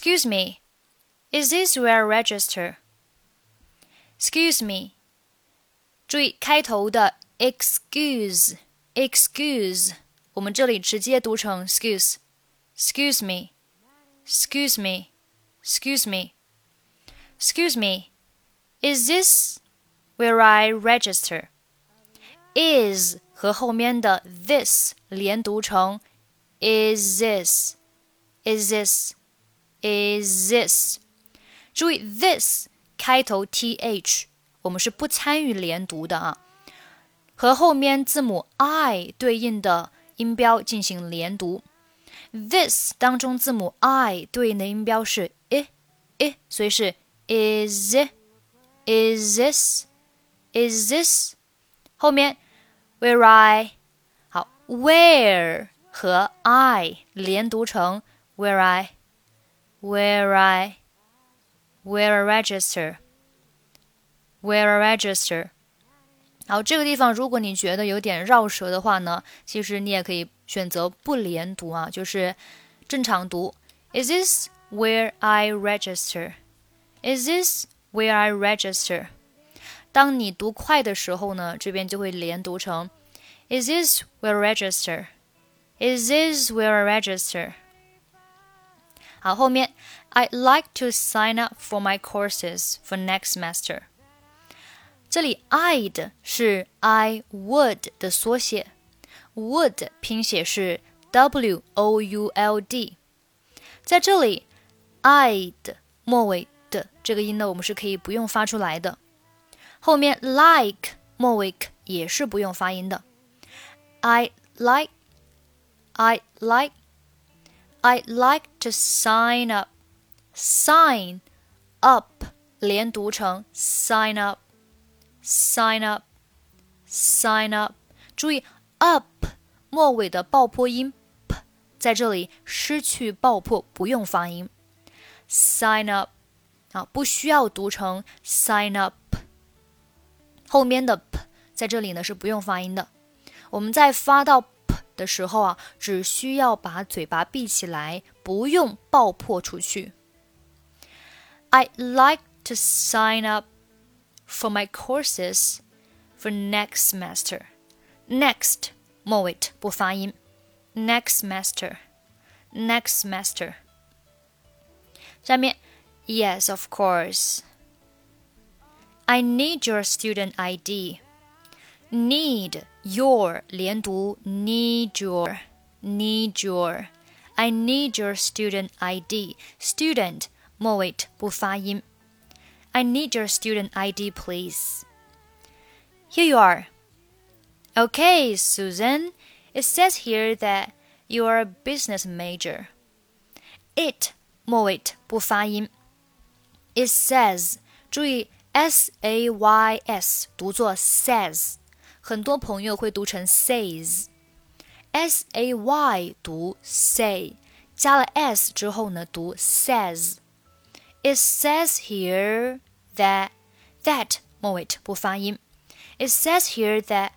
Excuse me, is this where I register? Excuse me，注意开头的 excuse excuse，我们这里直接读成 excuse。Excuse me, excuse me, excuse me, excuse me. Is this where I register? Is 和后面的 this 连读成 is this, is this, is this。注意 this 开头 th，我们是不参与连读的啊，和后面字母 i 对应的音标进行连读。this 当中字母 i 对应的音标是 i i，所以是 is is this is this 后面 where I 好 where 和 I 连读成 where I Where I where I register where I register 好，这个地方如果你觉得有点绕舌的话呢，其实你也可以选择不连读啊，就是正常读。Is this where I register? Is this where I register? 当你读快的时候呢，这边就会连读成 Is this where register? Is this where I register? 好，后面 I'd like to sign up for my courses for next semester. 这里 I'd 是 I would 的缩写，would 拼写是 W O U L D，在这里 I'd 末尾的这个音呢，我们是可以不用发出来的。后面 like 末尾也是不用发音的。I like, I like, I'd like to sign up, sign up 连读成 sign up。sign up, sign up。注意 up 末尾的爆破音 p 在这里失去爆破，不用发音。sign up 啊，不需要读成 sign up。后面的 p 在这里呢是不用发音的。我们在发到的时候啊，只需要把嘴巴闭起来，不用爆破出去。I'd like to sign up for my courses for next semester. Next 末尾不发音。Next semester, next semester. 下面，Yes, of course. I need your student ID. Need your 连读，need your, need your. I need your student ID. Student 末尾不发音。I need your student ID, please. Here you are. Okay, Susan. It says here that you are a business major. It 末尾不发音。It says 注意 s a y s 读作 says， 很多朋友会读成 says。s a y 读 say，加了 s 之后呢读 says。it says here that that 末尾不发音。It says here that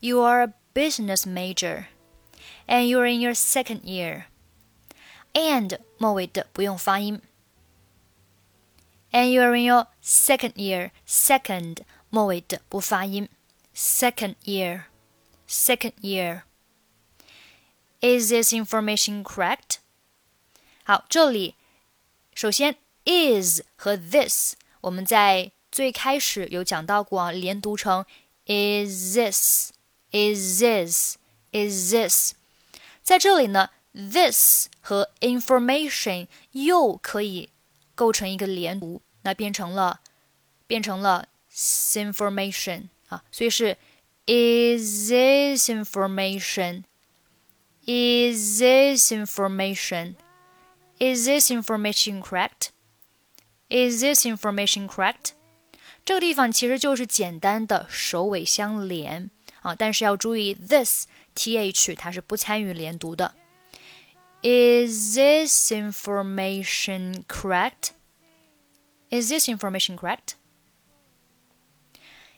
you are a business major and you're in your second year. And 末尾的不用发音。And you're in your second year. Second 末尾的不发音。 Second year. Second year. Is this information correct? 好，这里首先 is 和 this，我们在最开始有讲到过啊，连读成 is this is this is this，在这里呢，this 和 information 又可以构成一个连读，那变成了变成了 information 啊，所以是 is this information is this information is this information correct？Is this information correct？这个地方其实就是简单的首尾相连啊，但是要注意，this th 它是不参与连读的。Is this information correct? Is this information correct?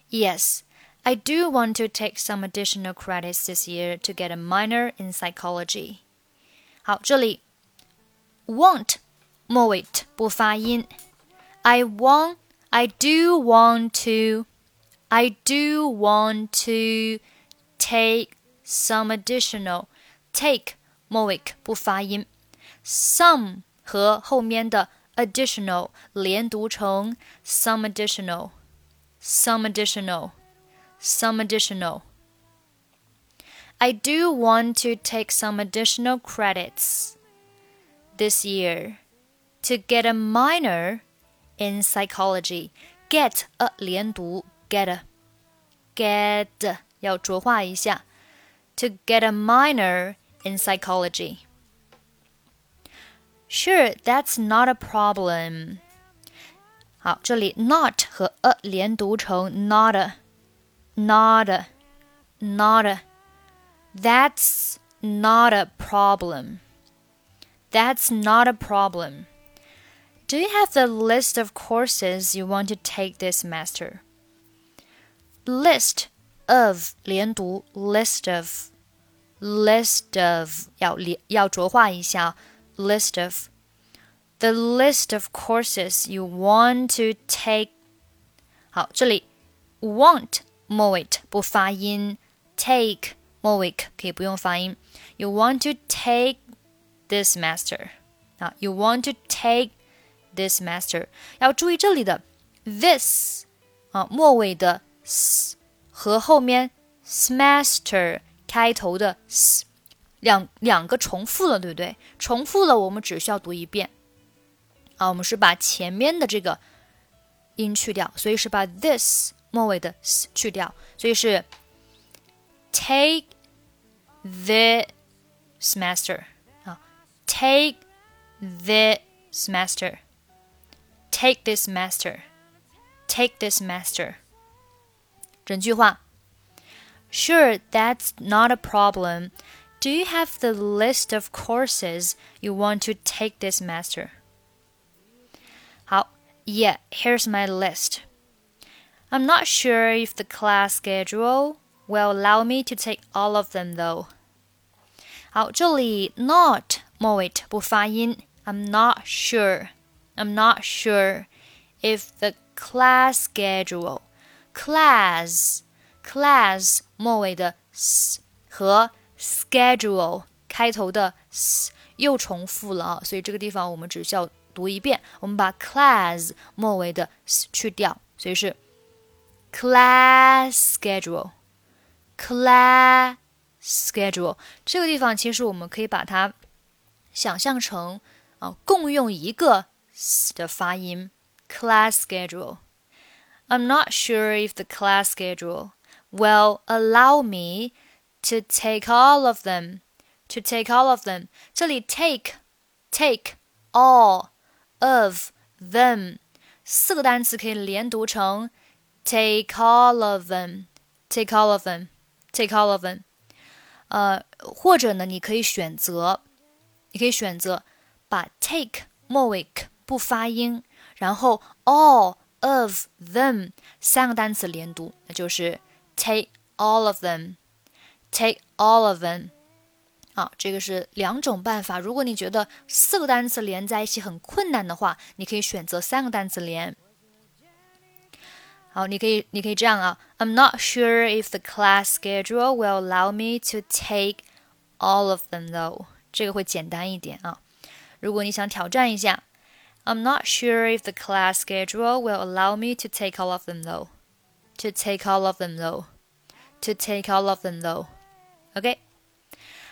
Yes, I do want to take some additional credits this year to get a minor in psychology. 好，这里 want 末尾不发音。I want, I do want to, I do want to take some additional. Take 末尾不发音。Some 和后面的 additional 连读成 some additional, some additional, some additional. I do want to take some additional credits this year to get a minor in psychology. Get a 连读 get a get 要浊化一下。To get a minor in psychology. Sure, that's not a problem. 好，这里 not 和 a 连读成 not a, not a, not a. That's not a problem. That's not a problem. Do you have the list of courses you want to take this semester? List of 连读 list of list of 要要浊化一下 list of the list of courses you want to take 好，这里 want 末尾不发音，take 末尾可以不用发音。You want to take this semester 啊，You want to take this semester，要注意这里的 this 啊末尾的 s 和后面 semester 开头的 s 两两个重复了，对不对？重复了，我们只需要读一遍 啊。我们是把前面的这个音去掉，所以是把 this 末尾的 s 去掉，所以是 take the semester 啊，take the semester。Take this semester. Take this semester. 整句话。Sure, that's not a problem. Do you have the list of courses you want to take this semester? 好，Yeah, here's my list. I'm not sure if the class schedule will allow me to take all of them though. 好，这里 not 末尾不发音，I'm not sure. I'm not sure if the class schedule class class 末尾的 s 和 schedule 开头的 s 又重复了啊，所以这个地方我们只需要 读一遍。我们把 class 末尾的 s 去掉，所以是 class schedule class schedule。这个地方其实我们可以把它想象成啊，共用一个 s 的发音 class schedule。I'm not sure if the class schedule will allow me to take all of them. To take all of them，这里 take take all of them 四个单词可以连读成 take all of them, take all of them, take all of them。呃，或者呢，你可以选择，你可以选择把 take 末尾不发音，然后 all of them 三个单词连读，那就是 take all of them，take all of them。啊，这个是两种办法。如果你觉得四个单词连在一起很困难的话，你可以选择三个单词连。好，你可以你可以这样啊，I'm not sure if the class schedule will allow me to take all of them though。这个会简单一点啊。如果你想挑战一下。I'm not sure if the class schedule will allow me to take all of them though. To take all of them though. To take all of them though. Okay.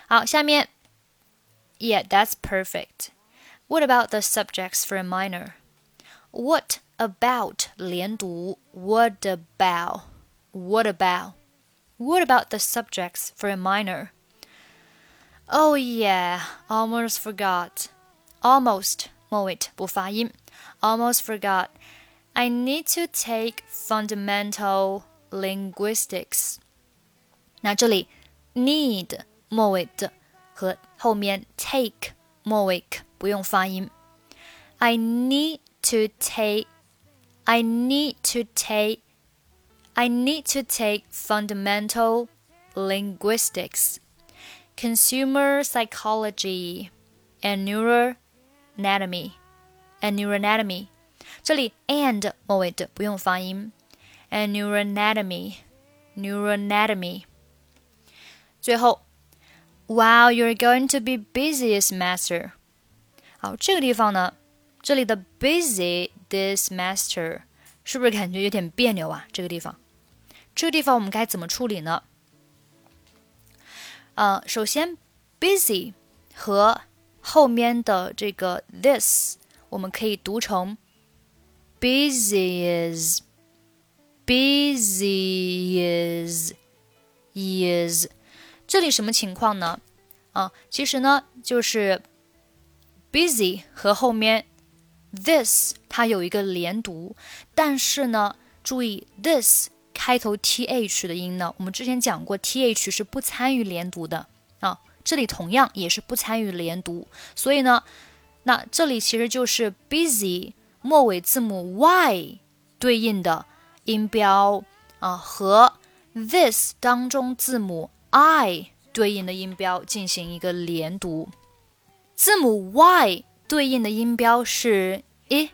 好，下面 Yeah, that's perfect. What about the subjects for a minor? What about 连读 What about? What about? What about the subjects for a minor? Oh yeah, almost forgot. Almost 末尾不发音。Almost forgot. I need to take fundamental linguistics. 那这里 need 末尾的和后面 take 末尾不用发音。I need to take. I need to take. I need to take fundamental linguistics, consumer psychology, and neural anatomy ，a neuroanatomy。这里 and 末尾的不用发音，a neuroanatomy，neuroanatomy。最后 ，Wow, you're going to be busy semester。好，这个地方呢，这里的 busy this semester 是不是感觉有点别扭啊？这个地方，这个地方我们该怎么处理呢？呃，首先 busy 和后面的这个 this 我们可以读成 busy is busy is is 这里什么情况呢？啊，其实呢就是 busy 和后面 this 它有一个连读，但是呢，注意 this 开头 th 的音呢，我们之前讲过 th 是不参与连读的啊，这里同样也是不参与连读，所以呢，那这里其实就是 busy 末尾字母 y 对应的音标啊和 this 当中字母 i 对应的音标进行一个连读，字母 y 对应的音标是 i，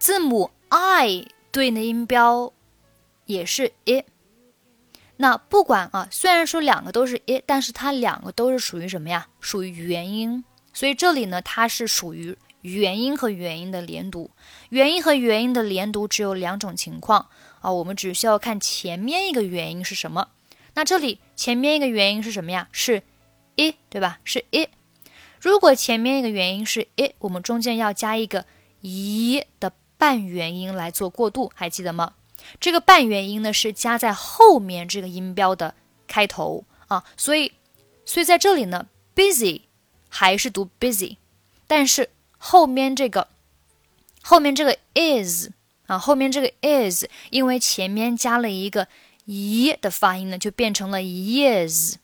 字母 i 对应的音标也是 i。那不管啊，虽然说两个都是 i，但是它两个都是属于什么呀？属于元音，所以这里呢，它是属于元音和元音的连读。元音和元音的连读只有两种情况啊，我们只需要看前面一个元音是什么。那这里前面一个元音是什么呀？是 i，对吧？是 i。如果前面一个元音是 i，我们中间要加一个 i 的半元音来做过渡，还记得吗？这个半元音呢是加在后面这个音标的开头啊，所以，所以在这里呢，busy 还是读 busy，但是后面这个后面这个 is 啊，后面这个 is 因为前面加了一个 e 的发音呢，就变成了 years，years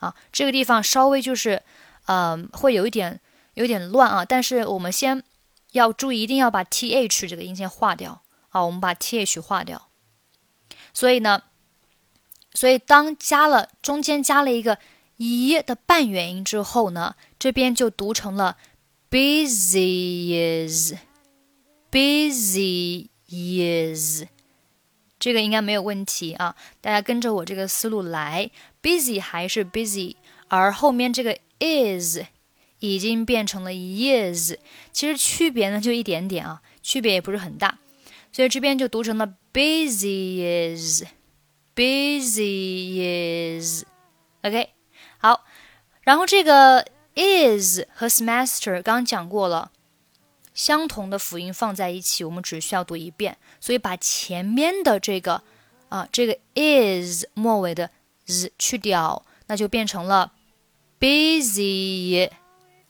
啊，这个地方稍微就是嗯会有一点有点乱啊，但是我们先要注意，一定要把 th 这个音先划掉。好，我们把 th 划掉。所以呢，所以当加了中间加了一个 e 的半元音之后呢，这边就读成了 busy is，busy is，这个应该没有问题啊。大家跟着我这个思路来，busy 还是 busy，而后面这个 is 已经变成了 is，其实区别呢就一点点啊，区别也不是很大。所以这边就读成了 busy is，busy is，OK，好，然后这个 is 和 semester 刚讲过了，相同的辅音放在一起，我们只需要读一遍，所以把前面的这个啊这个 is 末尾的 z 去掉，那就变成了 busy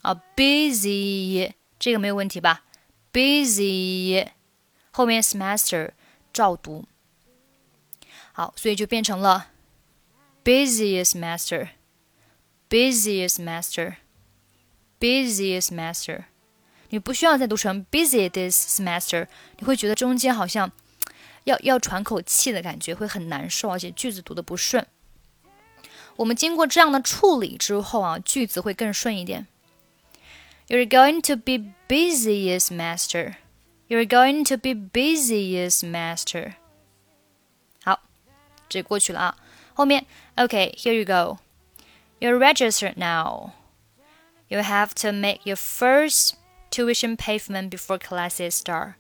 啊 busy，这个没有问题吧？busy。后面 semester 照读，好，所以就变成了 busiest master，busiest master，busiest master。你不需要再读成 busy this semester，你会觉得中间好像要要喘口气的感觉，会很难受，而且句子读的不顺。我们经过这样的处理之后啊，句子会更顺一点。You're going to be busiest master。You're going to be busy as master. 好，这过去了啊。后面，Okay, here you go. You're registered now. You have to make your first tuition payment before classes start.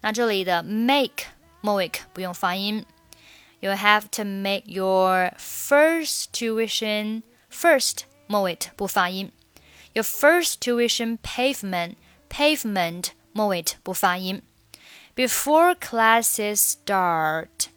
那这里的 make 末尾不用发音。You have to make your first tuition first 末尾不发音。Your first tuition pavement pavement 末尾不发音。Before classes start，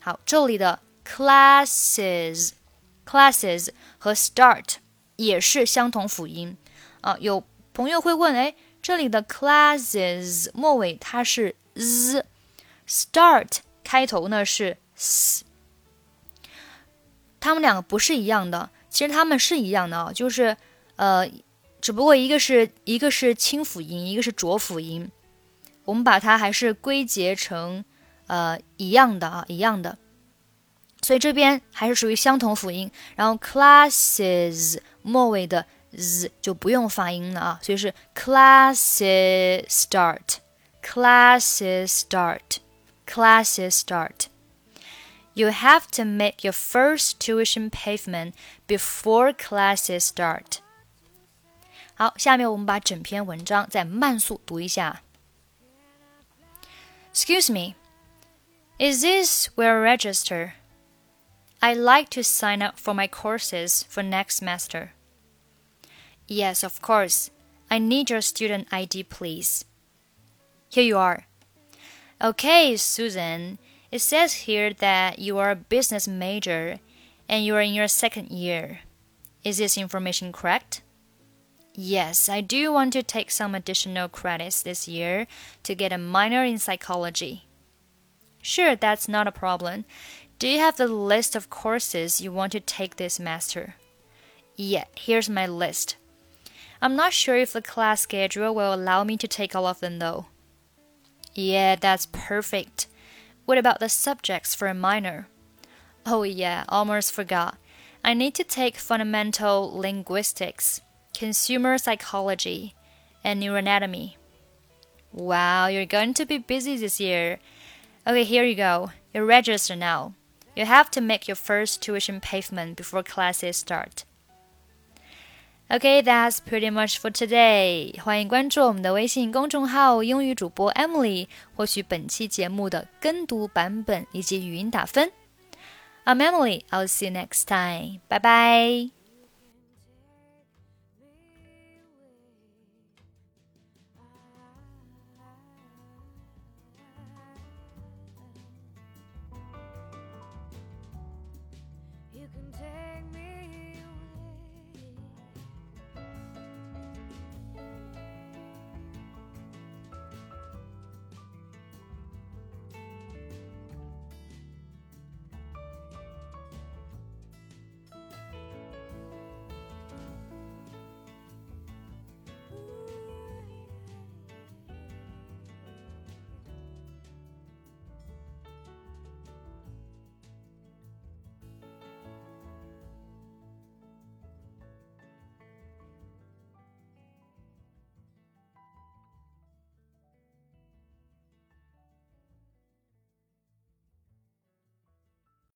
好，这里的 classes，classes 和 start 也是相同辅音啊。有 朋友会问，哎，这里的 classes 末尾它是 z，start 开头呢是 s，它们两个不是一样的。其实它们是一样的啊，就是呃。只不过一个是一个是清辅音，一个是浊辅音，我们把它还是归结成呃一样的啊，一样的，所以这边还是属于相同辅音。然后 classes 末尾的 z 就不用发音了啊，所以是 classes start，classes start，classes start。You have to make your first tuition payment before classes start。好，下面我们把整篇文章再慢速读一下。Excuse me, is this where I register? I'd like to sign up for my courses for next semester. Yes, of course. I need your student ID, please. Here you are. Okay, Susan. It says here that you are a business major and you are in your second year. Is this information correct? Yes, I do want to take some additional credits this year to get a minor in psychology. Sure, that's not a problem. Do you have the list of courses you want to take this master? Yeah, here's my list. I'm not sure if the class schedule will allow me to take all of them though. Yeah, that's perfect. What about the subjects for a minor? Oh, yeah, almost forgot. I need to take fundamental linguistics, consumer psychology, and neuroanatomy. Wow, you're going to be busy this year. Okay, here you go. You're registered now. You have to make your first tuition payment before classes start. Okay, that's pretty much for today. 欢迎关注我们的微信公众号“英语主播 Emily”，获取本期节目的跟读版本以及语音打分。I'm Emily. I'll see you next time. Bye bye.